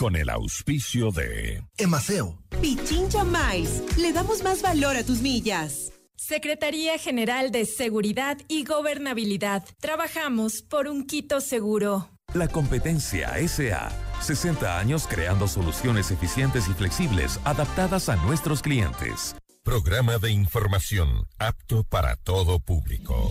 con el auspicio de Emaceo. Pichincha Mais. Le damos más valor a tus millas. Secretaría General de Seguridad y Gobernabilidad. Trabajamos por un Quito seguro. La competencia SA. 60 años creando soluciones eficientes y flexibles adaptadas a nuestros clientes. Programa de información apto para todo público.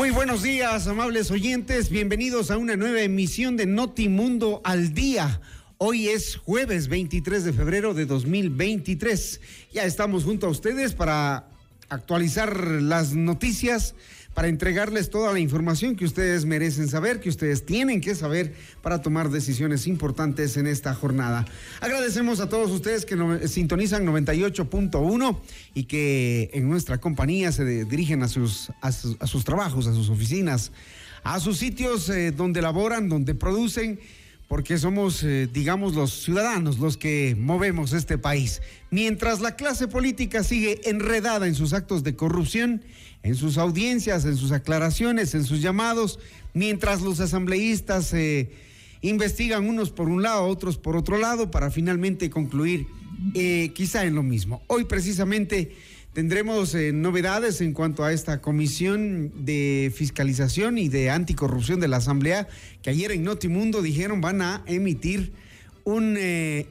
Muy buenos días, amables oyentes. Bienvenidos a una nueva emisión de Notimundo al Día. Hoy es jueves 23 de febrero de 2023. Ya estamos junto a ustedes para actualizar las noticias para entregarles toda la información que ustedes merecen saber, que ustedes tienen que saber para tomar decisiones importantes en esta jornada. Agradecemos a todos ustedes que sintonizan 98.1 y que en nuestra compañía se dirigen a sus, a sus, trabajos, a sus oficinas, a sus sitios eh, donde laboran, donde producen porque somos, eh, digamos, los ciudadanos los que movemos este país. Mientras la clase política sigue enredada en sus actos de corrupción, en sus audiencias, en sus aclaraciones, en sus llamados, mientras los asambleístas eh, investigan unos por un lado, otros por otro lado, para finalmente concluir eh, quizá en lo mismo. Hoy precisamente Tendremos eh, novedades en cuanto a esta comisión de fiscalización y de anticorrupción de la Asamblea, que ayer en Notimundo dijeron van a emitir un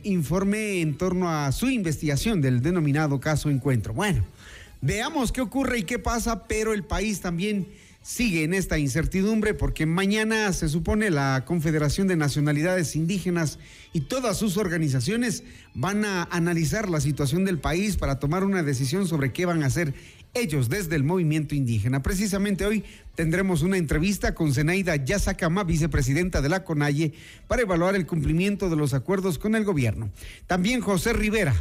informe en torno a su investigación del denominado caso Encuentro. Bueno, veamos qué ocurre y qué pasa, pero el país también sigue en esta incertidumbre porque mañana se supone la Confederación de Nacionalidades Indígenas y todas sus organizaciones van a analizar la situación del país para tomar una decisión sobre qué van a hacer ellos desde el movimiento indígena. Precisamente hoy tendremos una entrevista con Zenaida Yazakama, vicepresidenta de la CONAIE, para evaluar el cumplimiento de los acuerdos con el gobierno. También José Rivera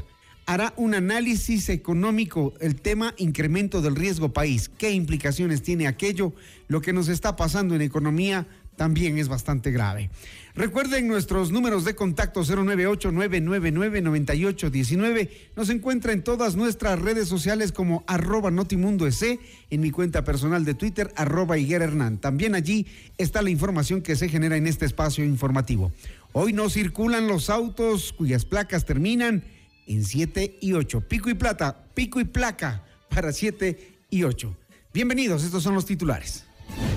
hará un análisis económico, el tema incremento del riesgo país. ¿Qué implicaciones tiene aquello? Lo que nos está pasando en economía también es bastante grave. Recuerden nuestros números de contacto 098-999-9819. Nos encuentra en todas nuestras redes sociales como arroba Notimundo en mi cuenta personal de Twitter, arroba Higuera Hernán. También allí está la información que se genera en este espacio informativo. Hoy no circulan los autos cuyas placas terminan en 7 y 8. Pico y plata, pico y placa para 7 y 8. Bienvenidos, estos son los titulares.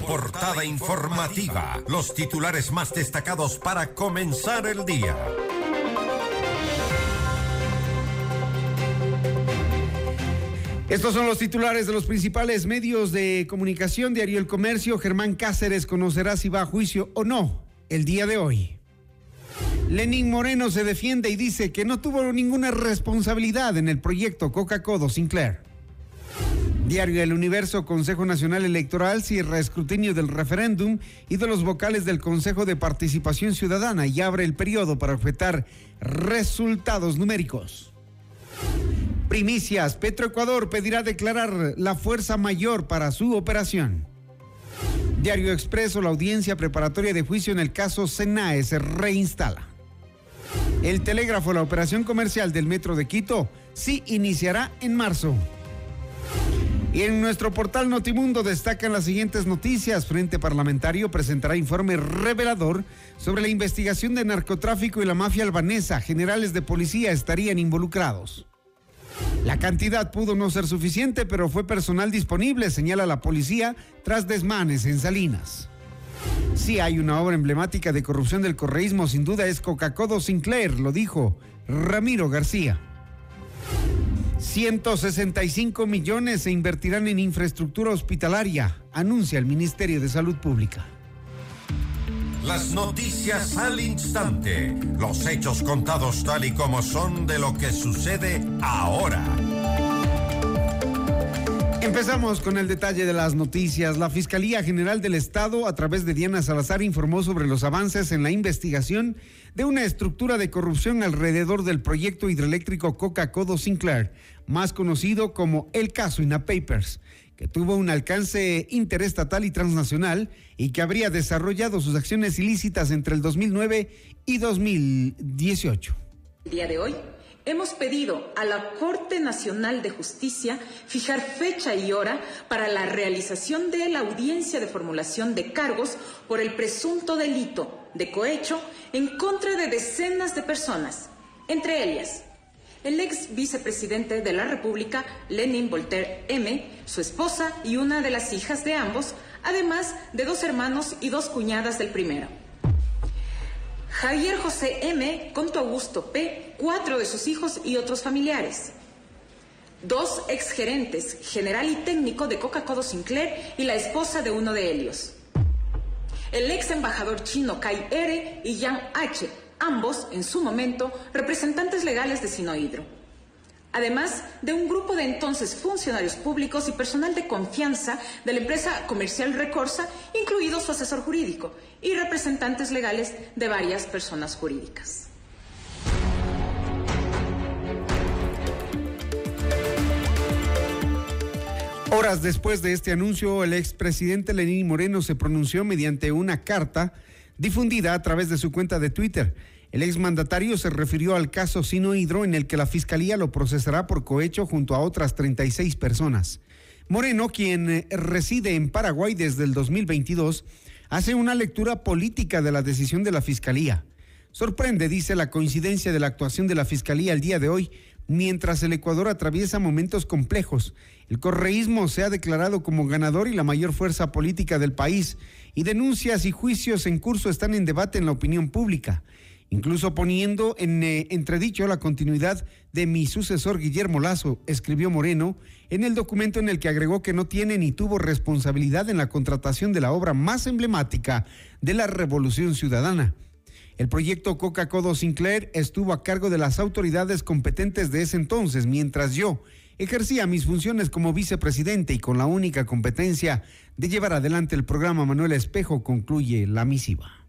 Portada informativa, los titulares más destacados para comenzar el día. Estos son los titulares de los principales medios de comunicación. Diario El Comercio, Germán Cáceres conocerá si va a juicio o no el día de hoy. Lenín Moreno se defiende y dice que no tuvo ninguna responsabilidad en el proyecto Coca-Cola Sinclair. Diario El Universo, Consejo Nacional Electoral cierra escrutinio del referéndum y de los vocales del Consejo de Participación Ciudadana y abre el periodo para objetar resultados numéricos. Primicias, Petroecuador pedirá declarar la fuerza mayor para su operación. Diario Expreso, la audiencia preparatoria de juicio en el caso Senae se reinstala. El telégrafo, la operación comercial del Metro de Quito, sí iniciará en marzo. Y en nuestro portal Notimundo destacan las siguientes noticias. Frente Parlamentario presentará informe revelador sobre la investigación de narcotráfico y la mafia albanesa. Generales de policía estarían involucrados. La cantidad pudo no ser suficiente, pero fue personal disponible, señala la policía, tras desmanes en Salinas. Si hay una obra emblemática de corrupción del correísmo, sin duda es Coca-Cola Sinclair, lo dijo Ramiro García. 165 millones se invertirán en infraestructura hospitalaria, anuncia el Ministerio de Salud Pública. Las noticias al instante. Los hechos contados tal y como son de lo que sucede ahora. Empezamos con el detalle de las noticias. La Fiscalía General del Estado, a través de Diana Salazar, informó sobre los avances en la investigación de una estructura de corrupción alrededor del proyecto hidroeléctrico Coca-Codo Sinclair, más conocido como el caso INA Papers que tuvo un alcance interestatal y transnacional y que habría desarrollado sus acciones ilícitas entre el 2009 y 2018. El día de hoy hemos pedido a la Corte Nacional de Justicia fijar fecha y hora para la realización de la audiencia de formulación de cargos por el presunto delito de cohecho en contra de decenas de personas, entre ellas el ex vicepresidente de la República, Lenin Voltaire M., su esposa y una de las hijas de ambos, además de dos hermanos y dos cuñadas del primero. Javier José M., Conto Augusto P., cuatro de sus hijos y otros familiares. Dos exgerentes, general y técnico de Coca-Cola Sinclair y la esposa de uno de ellos. El ex embajador chino Kai R. y Yang H., ambos, en su momento, representantes legales de Sinohidro. Además de un grupo de entonces funcionarios públicos y personal de confianza de la empresa comercial Recorsa, incluido su asesor jurídico, y representantes legales de varias personas jurídicas. Horas después de este anuncio, el expresidente Lenín Moreno se pronunció mediante una carta difundida a través de su cuenta de Twitter. El exmandatario se refirió al caso Sino Hidro en el que la fiscalía lo procesará por cohecho junto a otras 36 personas. Moreno, quien eh, reside en Paraguay desde el 2022, hace una lectura política de la decisión de la fiscalía. Sorprende, dice, la coincidencia de la actuación de la fiscalía el día de hoy, mientras el Ecuador atraviesa momentos complejos. El correísmo se ha declarado como ganador y la mayor fuerza política del país y denuncias y juicios en curso están en debate en la opinión pública, incluso poniendo en eh, entredicho la continuidad de mi sucesor Guillermo Lazo, escribió Moreno en el documento en el que agregó que no tiene ni tuvo responsabilidad en la contratación de la obra más emblemática de la Revolución Ciudadana. El proyecto Coca-Cola Sinclair estuvo a cargo de las autoridades competentes de ese entonces, mientras yo ejercía mis funciones como vicepresidente y con la única competencia de llevar adelante el programa Manuel Espejo, concluye la misiva.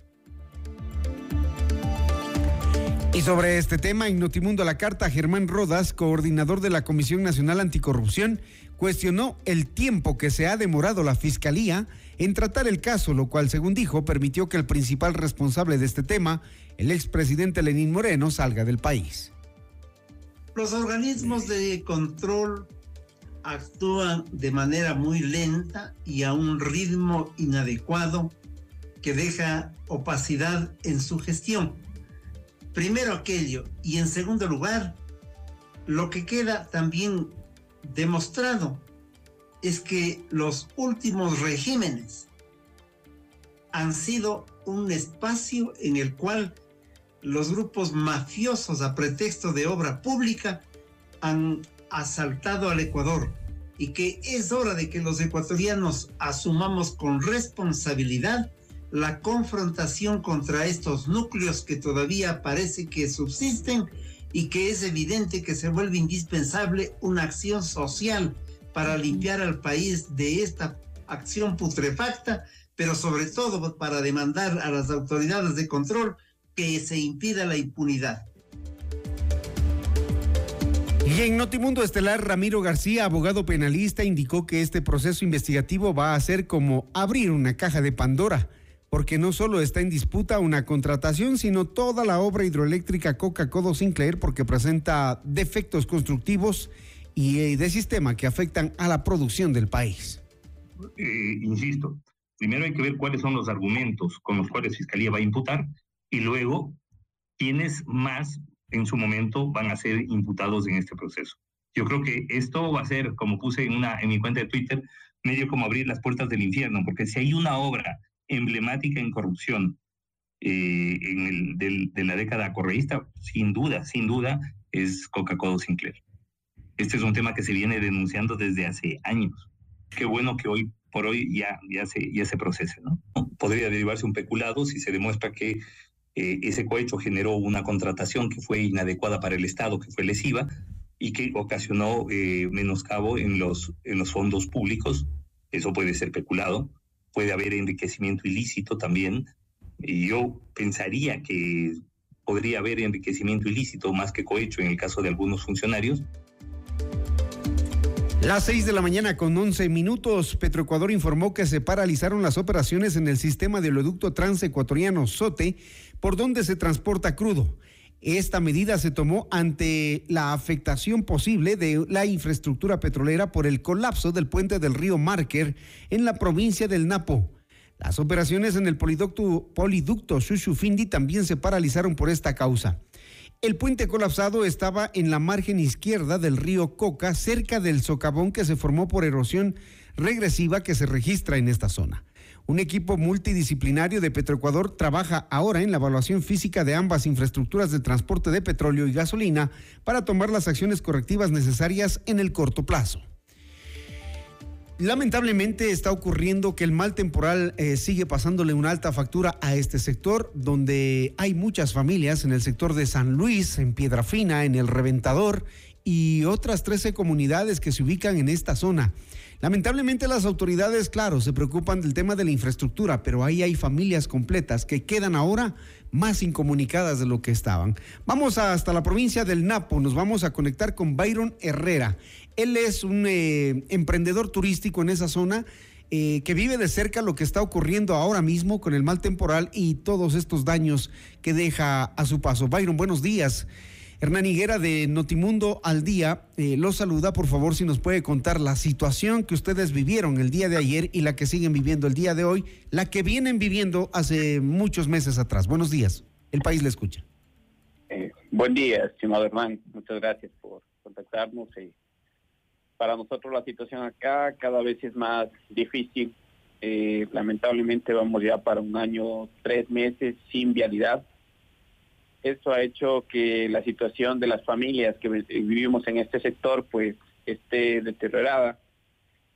Y sobre este tema, en Notimundo la Carta, Germán Rodas, coordinador de la Comisión Nacional Anticorrupción, cuestionó el tiempo que se ha demorado la Fiscalía en tratar el caso, lo cual, según dijo, permitió que el principal responsable de este tema, el expresidente Lenín Moreno, salga del país. Los organismos de control actúan de manera muy lenta y a un ritmo inadecuado que deja opacidad en su gestión. Primero aquello y en segundo lugar, lo que queda también demostrado es que los últimos regímenes han sido un espacio en el cual los grupos mafiosos a pretexto de obra pública han asaltado al Ecuador y que es hora de que los ecuatorianos asumamos con responsabilidad la confrontación contra estos núcleos que todavía parece que subsisten y que es evidente que se vuelve indispensable una acción social para limpiar al país de esta acción putrefacta, pero sobre todo para demandar a las autoridades de control que se impida la impunidad. Y en Notimundo Estelar, Ramiro García, abogado penalista, indicó que este proceso investigativo va a ser como abrir una caja de Pandora, porque no solo está en disputa una contratación, sino toda la obra hidroeléctrica Coca-Cola Sinclair, porque presenta defectos constructivos y eh, de sistema que afectan a la producción del país. Eh, insisto, primero hay que ver cuáles son los argumentos con los cuales Fiscalía va a imputar y luego quiénes más en su momento van a ser imputados en este proceso. Yo creo que esto va a ser, como puse en, una, en mi cuenta de Twitter, medio como abrir las puertas del infierno, porque si hay una obra emblemática en corrupción eh, en el, de la década correísta, sin duda, sin duda, es Coca-Cola Sinclair. Este es un tema que se viene denunciando desde hace años. Qué bueno que hoy por hoy ya, ya, se, ya se procesa. ¿no? Podría derivarse un peculado si se demuestra que eh, ese cohecho generó una contratación que fue inadecuada para el Estado, que fue lesiva, y que ocasionó eh, menoscabo en los, en los fondos públicos. Eso puede ser peculado. Puede haber enriquecimiento ilícito también. Y yo pensaría que podría haber enriquecimiento ilícito más que cohecho en el caso de algunos funcionarios, las 6 de la mañana con 11 minutos, Petroecuador informó que se paralizaron las operaciones en el sistema de oleoducto transecuatoriano SOTE, por donde se transporta crudo. Esta medida se tomó ante la afectación posible de la infraestructura petrolera por el colapso del puente del río Marker en la provincia del Napo. Las operaciones en el poliducto, poliducto también se paralizaron por esta causa. El puente colapsado estaba en la margen izquierda del río Coca, cerca del socavón que se formó por erosión regresiva que se registra en esta zona. Un equipo multidisciplinario de Petroecuador trabaja ahora en la evaluación física de ambas infraestructuras de transporte de petróleo y gasolina para tomar las acciones correctivas necesarias en el corto plazo. Lamentablemente está ocurriendo que el mal temporal eh, sigue pasándole una alta factura a este sector, donde hay muchas familias en el sector de San Luis, en Piedrafina, en El Reventador y otras 13 comunidades que se ubican en esta zona. Lamentablemente las autoridades, claro, se preocupan del tema de la infraestructura, pero ahí hay familias completas que quedan ahora más incomunicadas de lo que estaban. Vamos hasta la provincia del Napo, nos vamos a conectar con Byron Herrera. Él es un eh, emprendedor turístico en esa zona eh, que vive de cerca lo que está ocurriendo ahora mismo con el mal temporal y todos estos daños que deja a su paso. Byron, buenos días. Hernán Higuera de Notimundo al Día eh, los saluda. Por favor, si nos puede contar la situación que ustedes vivieron el día de ayer y la que siguen viviendo el día de hoy, la que vienen viviendo hace muchos meses atrás. Buenos días. El país le escucha. buen día, estimado Hernán. Muchas gracias por contactarnos y para nosotros la situación acá cada vez es más difícil. Eh, lamentablemente vamos ya para un año, tres meses sin vialidad. Esto ha hecho que la situación de las familias que vivimos en este sector pues esté deteriorada.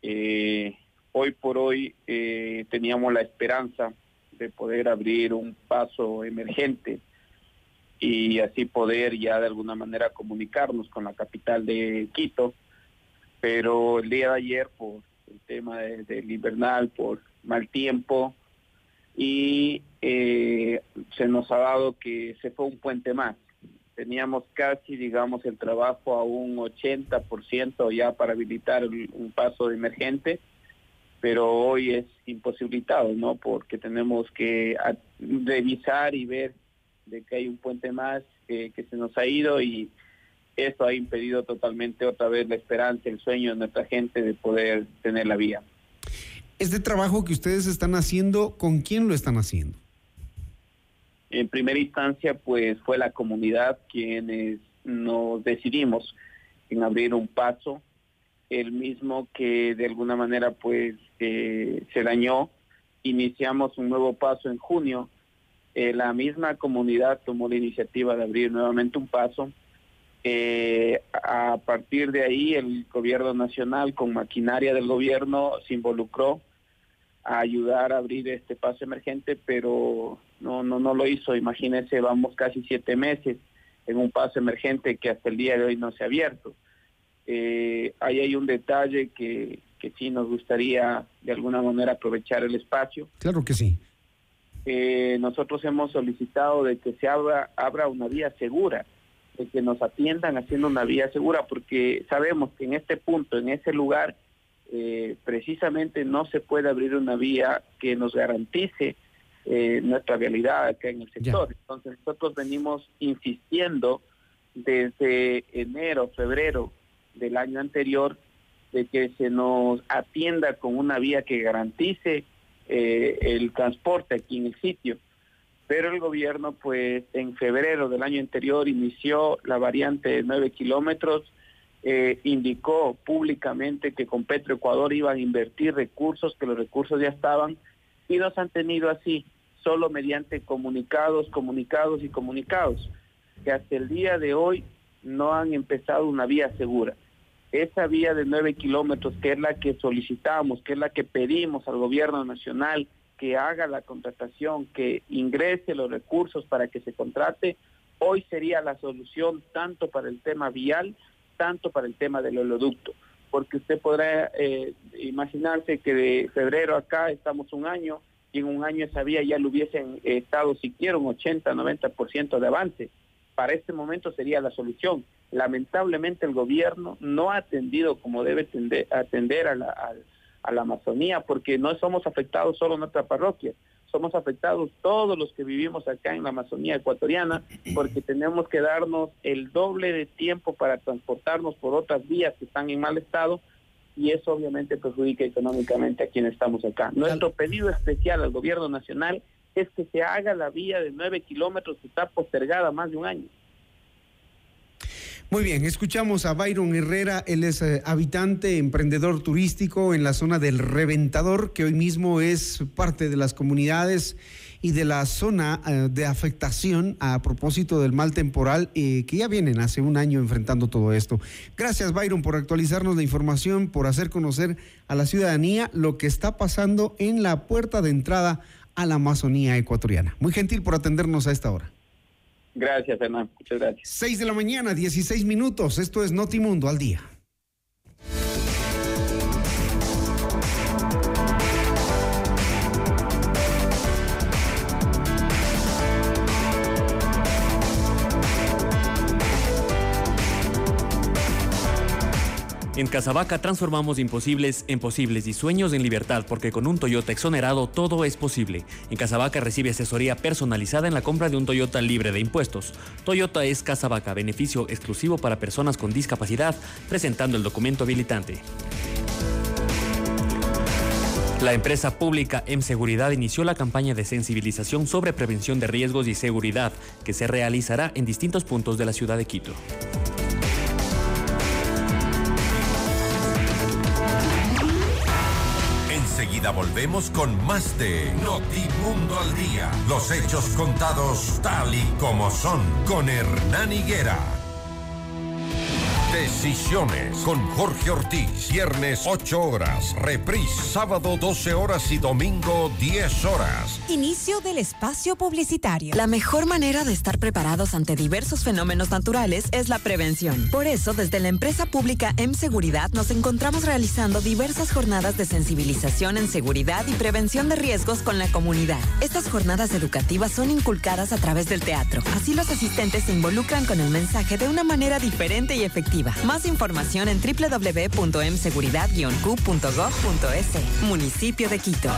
Eh, hoy por hoy eh, teníamos la esperanza de poder abrir un paso emergente y así poder ya de alguna manera comunicarnos con la capital de Quito pero el día de ayer por el tema del invernal, por mal tiempo, y eh, se nos ha dado que se fue un puente más. Teníamos casi, digamos, el trabajo a un 80% ya para habilitar un paso de emergente, pero hoy es imposibilitado, ¿no? Porque tenemos que revisar y ver de que hay un puente más que se nos ha ido y eso ha impedido totalmente otra vez la esperanza, el sueño de nuestra gente de poder tener la vía. Este trabajo que ustedes están haciendo, ¿con quién lo están haciendo? En primera instancia, pues fue la comunidad quienes nos decidimos en abrir un paso, el mismo que de alguna manera pues eh, se dañó. Iniciamos un nuevo paso en junio. Eh, la misma comunidad tomó la iniciativa de abrir nuevamente un paso eh, a partir de ahí el gobierno nacional con maquinaria del gobierno se involucró a ayudar a abrir este paso emergente, pero no, no, no lo hizo. Imagínense, vamos casi siete meses en un paso emergente que hasta el día de hoy no se ha abierto. Eh, ahí hay un detalle que, que sí nos gustaría de alguna manera aprovechar el espacio. Claro que sí. Eh, nosotros hemos solicitado de que se abra, abra una vía segura de que nos atiendan haciendo una vía segura, porque sabemos que en este punto, en ese lugar, eh, precisamente no se puede abrir una vía que nos garantice eh, nuestra vialidad acá en el sector. Entonces nosotros venimos insistiendo desde enero, febrero del año anterior de que se nos atienda con una vía que garantice eh, el transporte aquí en el sitio pero el gobierno pues en febrero del año anterior inició la variante de 9 kilómetros, eh, indicó públicamente que con Petroecuador iban a invertir recursos, que los recursos ya estaban, y nos han tenido así, solo mediante comunicados, comunicados y comunicados, que hasta el día de hoy no han empezado una vía segura. esa vía de nueve kilómetros, que es la que solicitamos, que es la que pedimos al gobierno nacional que haga la contratación, que ingrese los recursos para que se contrate, hoy sería la solución tanto para el tema vial, tanto para el tema del oleoducto. Porque usted podrá eh, imaginarse que de febrero acá estamos un año y en un año esa vía ya lo hubiesen estado siquiera un 80, 90% de avance. Para este momento sería la solución. Lamentablemente el gobierno no ha atendido como debe atender, a la, a la Amazonía, porque no somos afectados solo nuestra parroquia, somos afectados todos los que vivimos acá en la Amazonía ecuatoriana, porque tenemos que darnos el doble de tiempo para transportarnos por otras vías que están en mal estado y eso obviamente perjudica económicamente a quienes estamos acá. Nuestro pedido especial al gobierno nacional es que se haga la vía de nueve kilómetros que está postergada más de un año. Muy bien, escuchamos a Byron Herrera, él es eh, habitante, emprendedor turístico en la zona del Reventador, que hoy mismo es parte de las comunidades y de la zona eh, de afectación a propósito del mal temporal eh, que ya vienen hace un año enfrentando todo esto. Gracias Byron por actualizarnos la información, por hacer conocer a la ciudadanía lo que está pasando en la puerta de entrada a la Amazonía ecuatoriana. Muy gentil por atendernos a esta hora. Gracias, Hernán. Muchas gracias. 6 de la mañana, 16 minutos. Esto es Notimundo al día. En Casabaca transformamos imposibles en posibles y sueños en libertad porque con un Toyota exonerado todo es posible. En Casabaca recibe asesoría personalizada en la compra de un Toyota libre de impuestos. Toyota es Casabaca, beneficio exclusivo para personas con discapacidad, presentando el documento habilitante. La empresa pública M Seguridad inició la campaña de sensibilización sobre prevención de riesgos y seguridad que se realizará en distintos puntos de la ciudad de Quito. Volvemos con más de Notimundo al Día. Los hechos contados tal y como son con Hernán Higuera. Decisiones con Jorge Ortiz. Viernes 8 horas. Reprise sábado 12 horas y domingo 10 horas. Inicio del espacio publicitario. La mejor manera de estar preparados ante diversos fenómenos naturales es la prevención. Por eso, desde la empresa pública M Seguridad nos encontramos realizando diversas jornadas de sensibilización en seguridad y prevención de riesgos con la comunidad. Estas jornadas educativas son inculcadas a través del teatro. Así los asistentes se involucran con el mensaje de una manera diferente y efectiva. Más información en www.mseguridad-q.gov.es. Municipio de Quito.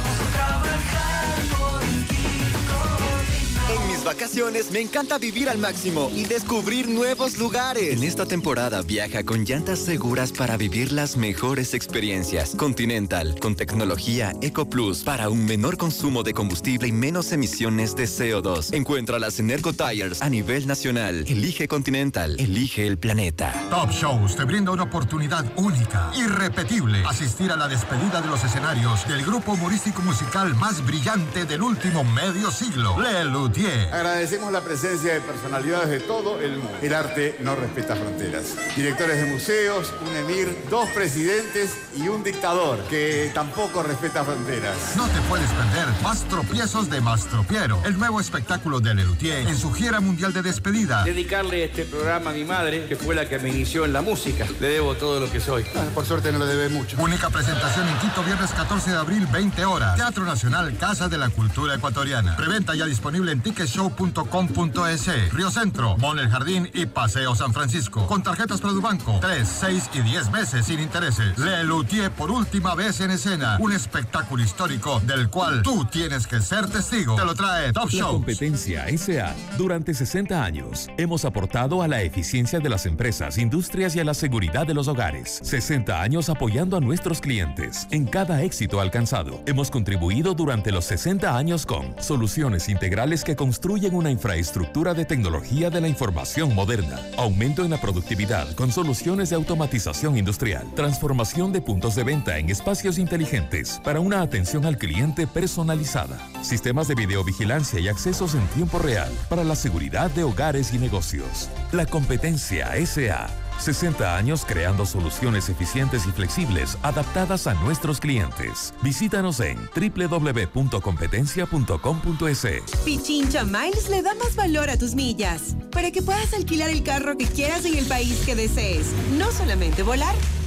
Vacaciones me encanta vivir al máximo y descubrir nuevos lugares. En esta temporada viaja con llantas seguras para vivir las mejores experiencias. Continental, con tecnología Eco Plus para un menor consumo de combustible y menos emisiones de CO2. Encuéntralas en Ergo Tires a nivel nacional. Elige Continental, elige el planeta. Top Shows te brinda una oportunidad única, irrepetible, asistir a la despedida de los escenarios del grupo humorístico musical más brillante del último medio siglo, Le Luthier. Agradecemos la presencia de personalidades de todo el mundo. El arte no respeta fronteras. Directores de museos, un emir, dos presidentes y un dictador que tampoco respeta fronteras. No te puedes perder Más tropiezos de Mastropiero, el nuevo espectáculo de Lelutier en su gira mundial de despedida. Dedicarle este programa a mi madre, que fue la que me inició en la música. Le debo todo lo que soy. Ah, por suerte no le debe mucho. Única presentación en Quito, viernes 14 de abril, 20 horas. Teatro Nacional, Casa de la Cultura Ecuatoriana. Preventa ya disponible en ticketshow.com.es. Río Centro, Mall El Jardín y Paseo San Francisco. Con tarjetas Produbanco. 3, 6 y 10 meses sin intereses. Le Luthier por última vez en escena. Un espectáculo histórico del cual tú tienes que ser testigo. Te lo trae Top La Show. competencia SA. Durante 60 años hemos aportado a la eficiencia de las empresas, industrias y a la seguridad de los hogares. 60 años apoyando a nuestros clientes. En cada éxito alcanzado, hemos contribuido durante los 60 años con soluciones integrales que construyen una infraestructura de tecnología de la información moderna, aumento en la productividad con soluciones de automatización industrial, transformación de puntos de venta en espacios inteligentes para una atención al cliente personalizada, sistemas de videovigilancia y accesos en tiempo real para la seguridad de hogares y negocios. La competencia SA 60 años creando soluciones eficientes y flexibles adaptadas a nuestros clientes. Visítanos en www.competencia.com.es. Pichincha Miles le da más valor a tus millas para que puedas alquilar el carro que quieras en el país que desees. No solamente volar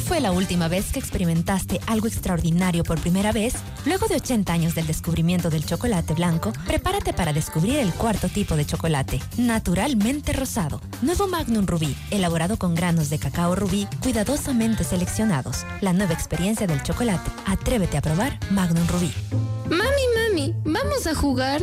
¿Cuándo fue la última vez que experimentaste algo extraordinario por primera vez? Luego de 80 años del descubrimiento del chocolate blanco, prepárate para descubrir el cuarto tipo de chocolate, naturalmente rosado. Nuevo Magnum Rubí, elaborado con granos de cacao rubí cuidadosamente seleccionados. La nueva experiencia del chocolate. Atrévete a probar Magnum Rubí. Mami, mami, ¿vamos a jugar?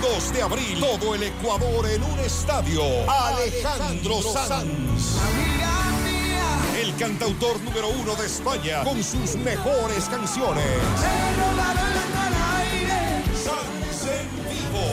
22 de abril, todo el Ecuador en un estadio. Alejandro Sanz el cantautor número uno de España, con sus mejores canciones. Sanz en vivo.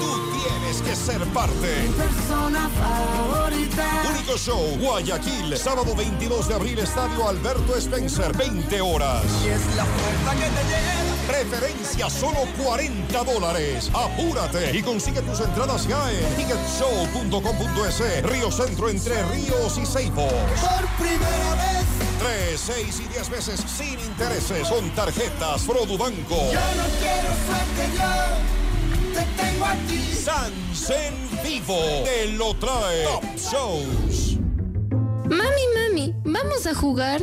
Tú tienes que ser parte. persona favorita. Único show, Guayaquil, sábado 22 de abril, Estadio Alberto Spencer, 20 horas. Y es la puerta que te lleva. Preferencia solo 40 dólares. Apúrate y consigue tus entradas ya en ticketshow.com.es. Río Centro entre Ríos y Seibo. Por primera vez. 3, 6 y 10 veces sin intereses con tarjetas Produbanco. Yo no quiero suerte, yo te tengo a ti. Sans en vivo te lo trae Top Shows. Mami, mami, ¿vamos a jugar?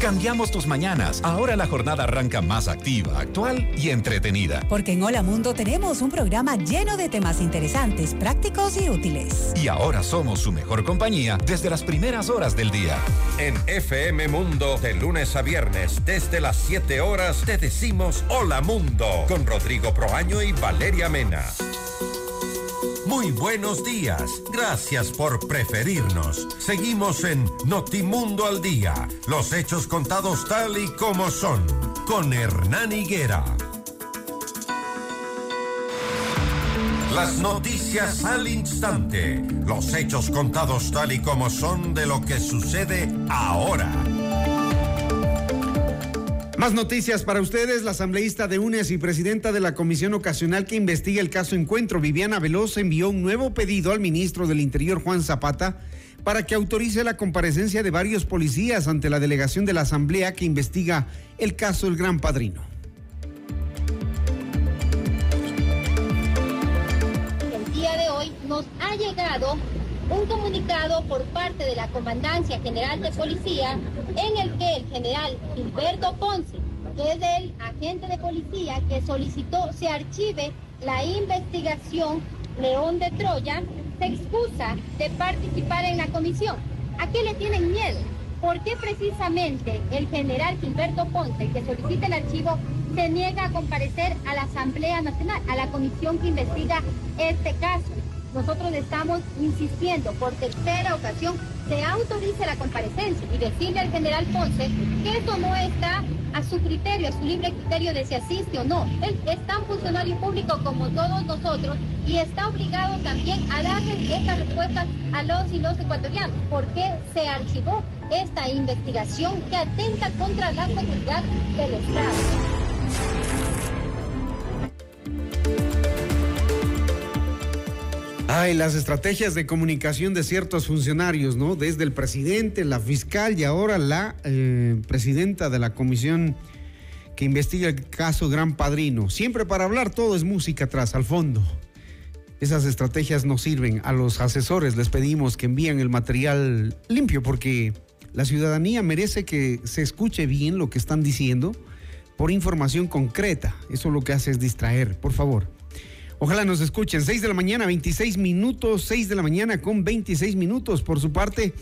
Cambiamos tus mañanas. Ahora la jornada arranca más activa, actual y entretenida. Porque en Hola Mundo tenemos un programa lleno de temas interesantes, prácticos y útiles. Y ahora somos su mejor compañía desde las primeras horas del día. En FM Mundo, de lunes a viernes, desde las 7 horas, te decimos Hola Mundo, con Rodrigo Proaño y Valeria Mena. Muy buenos días. Gracias por preferirnos. Seguimos en Notimundo al Día. Los hechos contados tal y como son. Con Hernán Higuera. Las noticias al instante. Los hechos contados tal y como son de lo que sucede ahora. Más noticias para ustedes. La asambleísta de UNES y presidenta de la comisión ocasional que investiga el caso Encuentro, Viviana Veloz, envió un nuevo pedido al ministro del Interior, Juan Zapata, para que autorice la comparecencia de varios policías ante la delegación de la asamblea que investiga el caso del Gran Padrino. El día de hoy nos ha llegado un comunicado por parte de la Comandancia General de Policía en el que el general Gilberto Ponce, que es el agente de policía que solicitó se archive la investigación León de Troya, se excusa de participar en la comisión. ¿A qué le tienen miedo? ¿Por qué precisamente el general Gilberto Ponce, que solicita el archivo, se niega a comparecer a la Asamblea Nacional, a la comisión que investiga este caso? Nosotros estamos insistiendo por tercera ocasión se autorice la comparecencia y decirle al general Ponce que eso no está a su criterio, a su libre criterio de si asiste o no. Él es tan funcionario público como todos nosotros y está obligado también a darle estas respuestas a los y los ecuatorianos. ¿Por qué se archivó esta investigación que atenta contra la seguridad del Estado? Ay, las estrategias de comunicación de ciertos funcionarios, ¿no? Desde el presidente, la fiscal y ahora la eh, presidenta de la comisión que investiga el caso Gran Padrino. Siempre para hablar todo es música atrás, al fondo. Esas estrategias no sirven. A los asesores les pedimos que envíen el material limpio porque la ciudadanía merece que se escuche bien lo que están diciendo por información concreta. Eso lo que hace es distraer, por favor. Ojalá nos escuchen. 6 de la mañana, 26 minutos. 6 de la mañana con 26 minutos. Por su parte,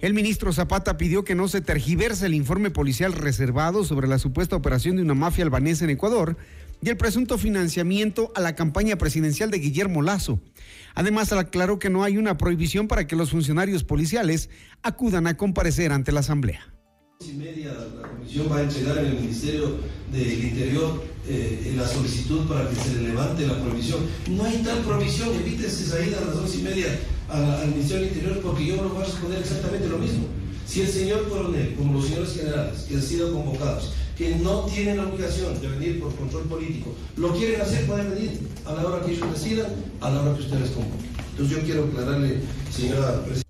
el ministro Zapata pidió que no se tergiverse el informe policial reservado sobre la supuesta operación de una mafia albanesa en Ecuador y el presunto financiamiento a la campaña presidencial de Guillermo Lazo. Además, aclaró que no hay una prohibición para que los funcionarios policiales acudan a comparecer ante la Asamblea y media la comisión va a entregar en el Ministerio del Interior eh, la solicitud para que se levante la prohibición. No hay tal prohibición, evítense salir a las once y media al Ministerio del Interior porque yo no voy a responder exactamente lo mismo. Si el señor coronel, como los señores generales que han sido convocados, que no tienen la obligación de venir por control político, lo quieren hacer, pueden venir a la hora que ellos decidan, a la hora que ustedes convoquen. Entonces yo quiero aclararle, señora presidenta.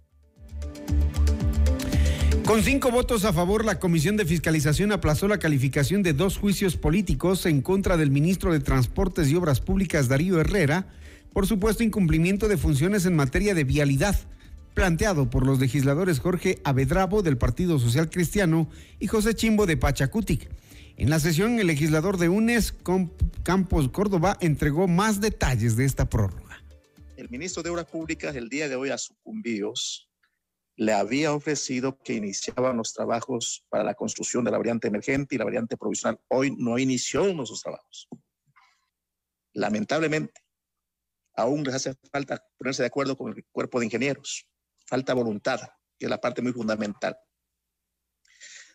Con cinco votos a favor, la Comisión de Fiscalización aplazó la calificación de dos juicios políticos en contra del ministro de Transportes y Obras Públicas, Darío Herrera, por supuesto incumplimiento de funciones en materia de vialidad, planteado por los legisladores Jorge Abedrabo del Partido Social Cristiano y José Chimbo de Pachacutic. En la sesión, el legislador de UNES, Campos Córdoba, entregó más detalles de esta prórroga. El ministro de Obras Públicas el día de hoy ha sucumbido le había ofrecido que iniciaban los trabajos para la construcción de la variante emergente y la variante provisional. Hoy no inició nuestros trabajos. Lamentablemente, aún les hace falta ponerse de acuerdo con el cuerpo de ingenieros. Falta voluntad, que es la parte muy fundamental.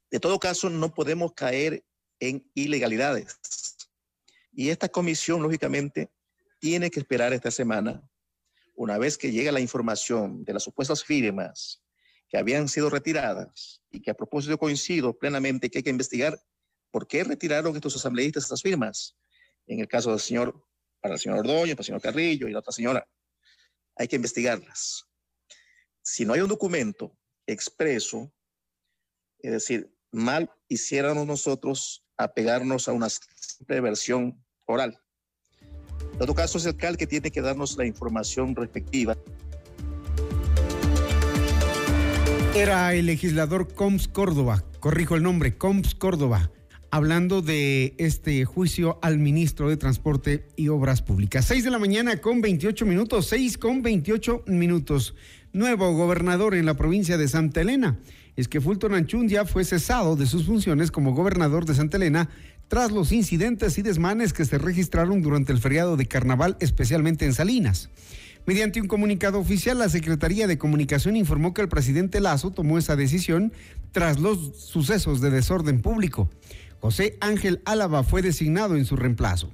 De todo caso, no podemos caer en ilegalidades. Y esta comisión, lógicamente, tiene que esperar esta semana, una vez que llegue la información de las supuestas firmas que habían sido retiradas y que a propósito coincido plenamente que hay que investigar por qué retiraron estos asambleístas estas firmas. En el caso del señor, para el señor Ordóñez, para el señor Carrillo y la otra señora, hay que investigarlas. Si no hay un documento expreso, es decir, mal hiciéramos nosotros apegarnos a una simple versión oral. En todo caso, es el CAL que tiene que darnos la información respectiva. Era el legislador Coms Córdoba, corrijo el nombre, Coms Córdoba, hablando de este juicio al ministro de Transporte y Obras Públicas. 6 de la mañana con 28 minutos, 6 con 28 minutos. Nuevo gobernador en la provincia de Santa Elena. Es que Fulton Anchundia fue cesado de sus funciones como gobernador de Santa Elena tras los incidentes y desmanes que se registraron durante el feriado de carnaval, especialmente en Salinas. Mediante un comunicado oficial, la Secretaría de Comunicación informó que el presidente Lazo tomó esa decisión tras los sucesos de desorden público. José Ángel Álava fue designado en su reemplazo.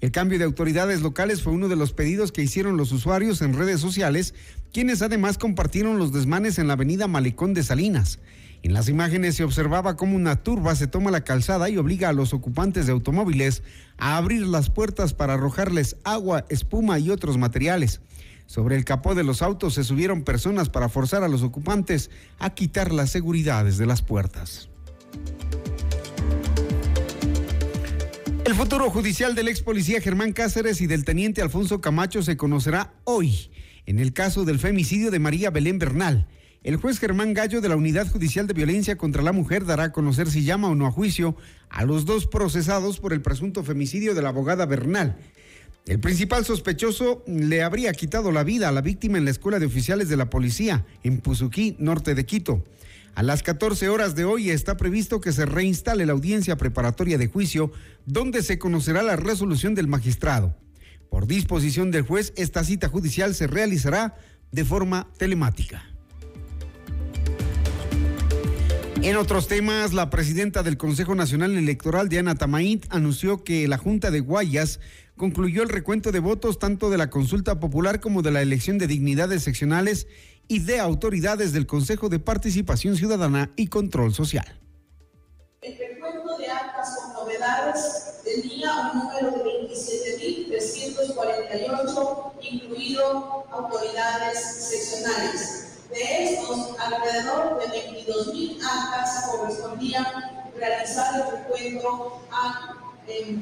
El cambio de autoridades locales fue uno de los pedidos que hicieron los usuarios en redes sociales, quienes además compartieron los desmanes en la avenida Malecón de Salinas. En las imágenes se observaba cómo una turba se toma la calzada y obliga a los ocupantes de automóviles a abrir las puertas para arrojarles agua, espuma y otros materiales. Sobre el capó de los autos se subieron personas para forzar a los ocupantes a quitar las seguridades de las puertas. El futuro judicial del ex policía Germán Cáceres y del teniente Alfonso Camacho se conocerá hoy en el caso del femicidio de María Belén Bernal. El juez Germán Gallo de la Unidad Judicial de Violencia contra la Mujer dará a conocer si llama o no a juicio a los dos procesados por el presunto femicidio de la abogada Bernal. El principal sospechoso le habría quitado la vida a la víctima en la Escuela de Oficiales de la Policía, en Puzuquí, norte de Quito. A las 14 horas de hoy está previsto que se reinstale la audiencia preparatoria de juicio, donde se conocerá la resolución del magistrado. Por disposición del juez, esta cita judicial se realizará de forma telemática. En otros temas, la presidenta del Consejo Nacional Electoral, Diana Tamaint, anunció que la Junta de Guayas concluyó el recuento de votos tanto de la consulta popular como de la elección de dignidades seccionales y de autoridades del Consejo de Participación Ciudadana y Control Social. El recuento de actas con novedades tenía un número de 27.348, incluido autoridades seccionales. De estos, alrededor de 22 mil actas correspondían realizar el recuento a eh,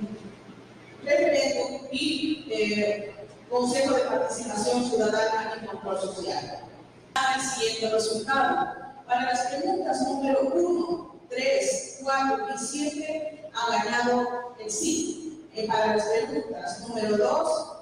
referéndum y eh, Consejo de Participación Ciudadana y Control Social. El siguiente resultado. Para las preguntas número 1, 3, 4 y 7 ha ganado el sí. Y para las preguntas número 2,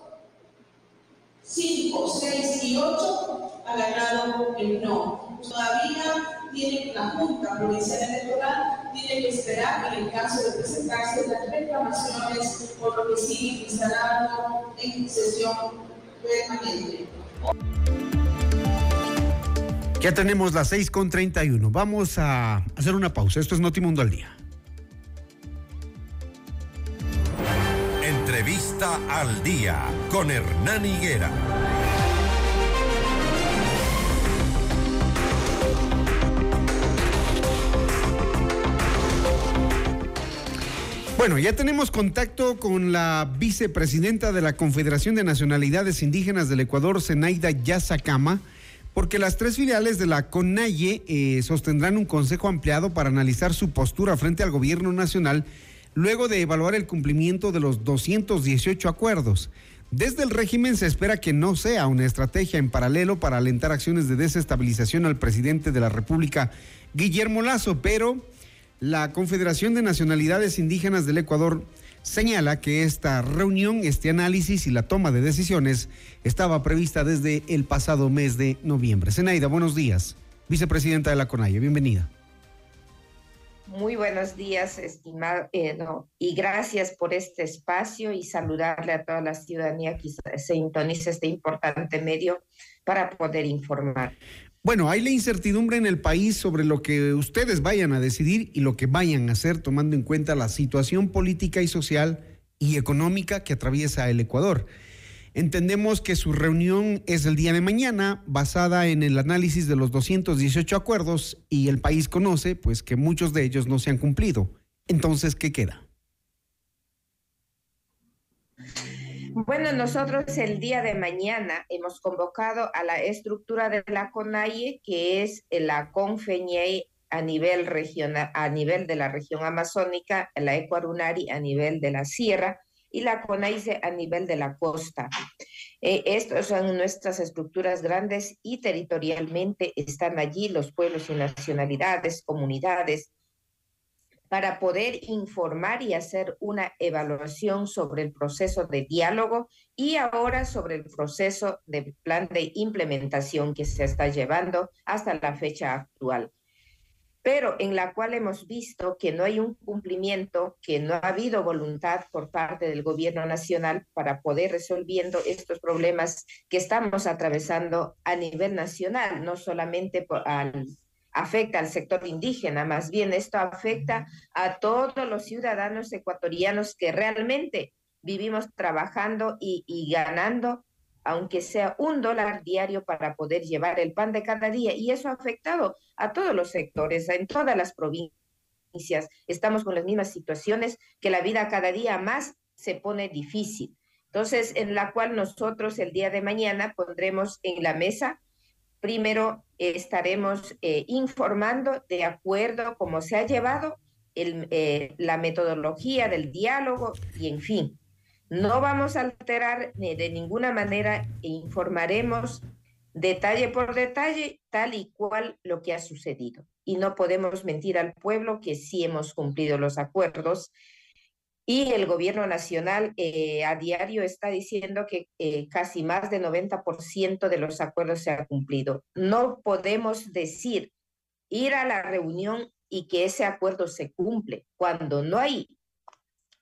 5, 6 y 8 ha ganado el no. Todavía tiene la Junta Provincial Electoral, tiene que esperar en el caso de presentarse las reclamaciones por lo que sigue instalado en sesión permanente. Ya tenemos las 6 con 31. Vamos a hacer una pausa. Esto es Notimundo al Día. Entrevista al Día con Hernán Higuera. Bueno, ya tenemos contacto con la vicepresidenta de la Confederación de Nacionalidades Indígenas del Ecuador, Zenaida Yazacama, porque las tres filiales de la CONAIE eh, sostendrán un consejo ampliado para analizar su postura frente al gobierno nacional luego de evaluar el cumplimiento de los 218 acuerdos. Desde el régimen se espera que no sea una estrategia en paralelo para alentar acciones de desestabilización al presidente de la República, Guillermo Lazo, pero la Confederación de Nacionalidades Indígenas del Ecuador señala que esta reunión, este análisis y la toma de decisiones estaba prevista desde el pasado mes de noviembre. Zenaida, buenos días. Vicepresidenta de la CONAIE, bienvenida. Muy buenos días, estimado, eh, y gracias por este espacio y saludarle a toda la ciudadanía que se sintoniza este importante medio para poder informar. Bueno, hay la incertidumbre en el país sobre lo que ustedes vayan a decidir y lo que vayan a hacer, tomando en cuenta la situación política y social y económica que atraviesa el Ecuador. Entendemos que su reunión es el día de mañana, basada en el análisis de los 218 acuerdos y el país conoce pues que muchos de ellos no se han cumplido. Entonces, ¿qué queda? Bueno, nosotros el día de mañana hemos convocado a la estructura de la CONAIE, que es la CONFEñe a nivel regional, a nivel de la región amazónica, la Ecuarunari a nivel de la sierra y la CONAICE a nivel de la costa. Eh, estas son nuestras estructuras grandes y territorialmente están allí los pueblos y nacionalidades, comunidades, para poder informar y hacer una evaluación sobre el proceso de diálogo y ahora sobre el proceso del plan de implementación que se está llevando hasta la fecha actual. Pero en la cual hemos visto que no hay un cumplimiento, que no ha habido voluntad por parte del gobierno nacional para poder resolviendo estos problemas que estamos atravesando a nivel nacional, no solamente por, al afecta al sector indígena, más bien esto afecta a todos los ciudadanos ecuatorianos que realmente vivimos trabajando y, ganando, aunque sea un dólar diario para poder llevar el pan de cada día. Y eso ha afectado a todos los sectores, en todas las provincias. Estamos con las mismas situaciones que la vida cada día más se pone difícil. Entonces, en la cual nosotros el día de mañana pondremos en la mesa Primero, estaremos eh, informando de acuerdo a cómo se ha llevado eh, la metodología del diálogo y, en fin, no vamos a alterar ni de ninguna manera e informaremos detalle por detalle tal y cual lo que ha sucedido. Y no podemos mentir al pueblo que sí hemos cumplido los acuerdos y el gobierno nacional eh, a diario está diciendo que eh, casi más del 90% de los acuerdos se han cumplido. No podemos decir ir a la reunión y que ese acuerdo se cumple cuando no hay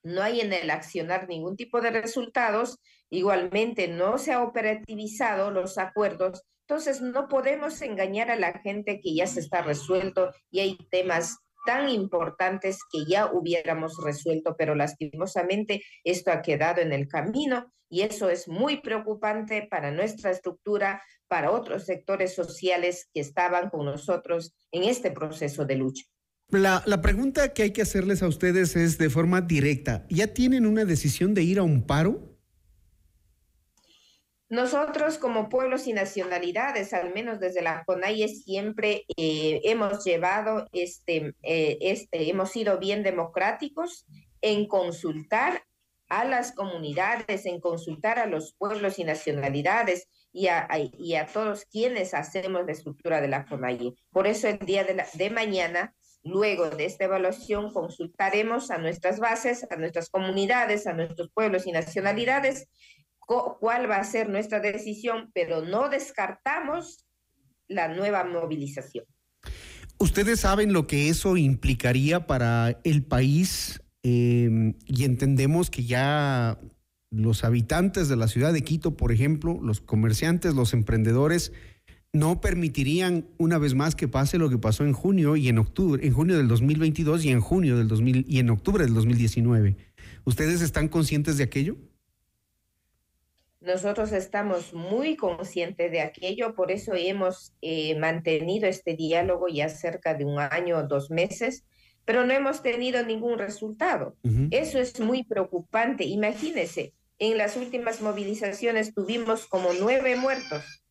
no hay en el accionar ningún tipo de resultados, igualmente no se ha operativizado los acuerdos, Entonces, no podemos engañar a la gente que ya se está resuelto y hay temas tan importantes que ya hubiéramos resuelto, pero lastimosamente esto ha quedado en el camino y eso es muy preocupante para nuestra estructura, para otros sectores sociales que estaban con nosotros en este proceso de lucha. La, la, pregunta que hay que hacerles a ustedes es de forma directa. ¿Ya tienen una decisión de ir a un paro? Nosotros como pueblos y nacionalidades, al menos desde la CONAIE, siempre eh, hemos llevado, este, eh, este, hemos sido bien democráticos en consultar a las comunidades, en consultar a los pueblos y nacionalidades y a, y a todos quienes hacemos la estructura de la CONAIE. Por eso el día de, de mañana Luego de esta evaluación consultaremos a nuestras bases, a nuestras comunidades, a nuestros pueblos y nacionalidades cuál va a ser nuestra decisión, pero no descartamos la nueva movilización. ¿Ustedes saben lo que eso implicaría para el país? Em, y entendemos que ya los habitantes de la ciudad de Quito, por ejemplo, los comerciantes, los emprendedores, no permitirían una vez más que pase lo que pasó en junio y en octubre, en junio del 2022 y en junio del 2000 y en octubre del 2019. ¿Ustedes están conscientes de aquello? Nosotros estamos muy conscientes de aquello, por eso hemos eh, mantenido este diálogo ya cerca de un año o dos meses, pero no hemos tenido ningún resultado. Eso es muy preocupante. Imagínense, en las últimas movilizaciones tuvimos como nueve muertos,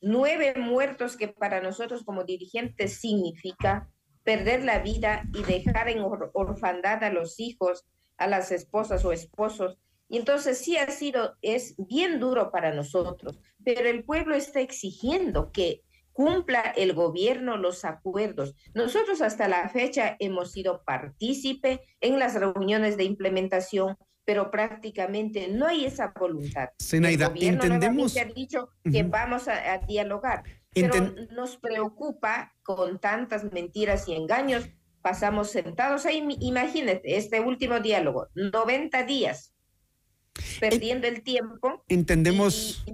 nueve muertos que para nosotros como dirigentes significa perder la vida y dejar en orfandad a los hijos, a las esposas o esposos y entonces sí ha sido, es bien duro para nosotros, pero el pueblo está exigiendo que cumpla el gobierno los acuerdos. Nosotros hasta la fecha hemos sido partícipe en las reuniones de implementación, pero prácticamente no hay esa voluntad. Senaida, entendemos. ha dicho que vamos a, dialogar, pero nos preocupa con tantas mentiras y engaños. Pasamos sentados ahí, imagínate, este último diálogo, 90 días perdiendo el tiempo. Entendemos.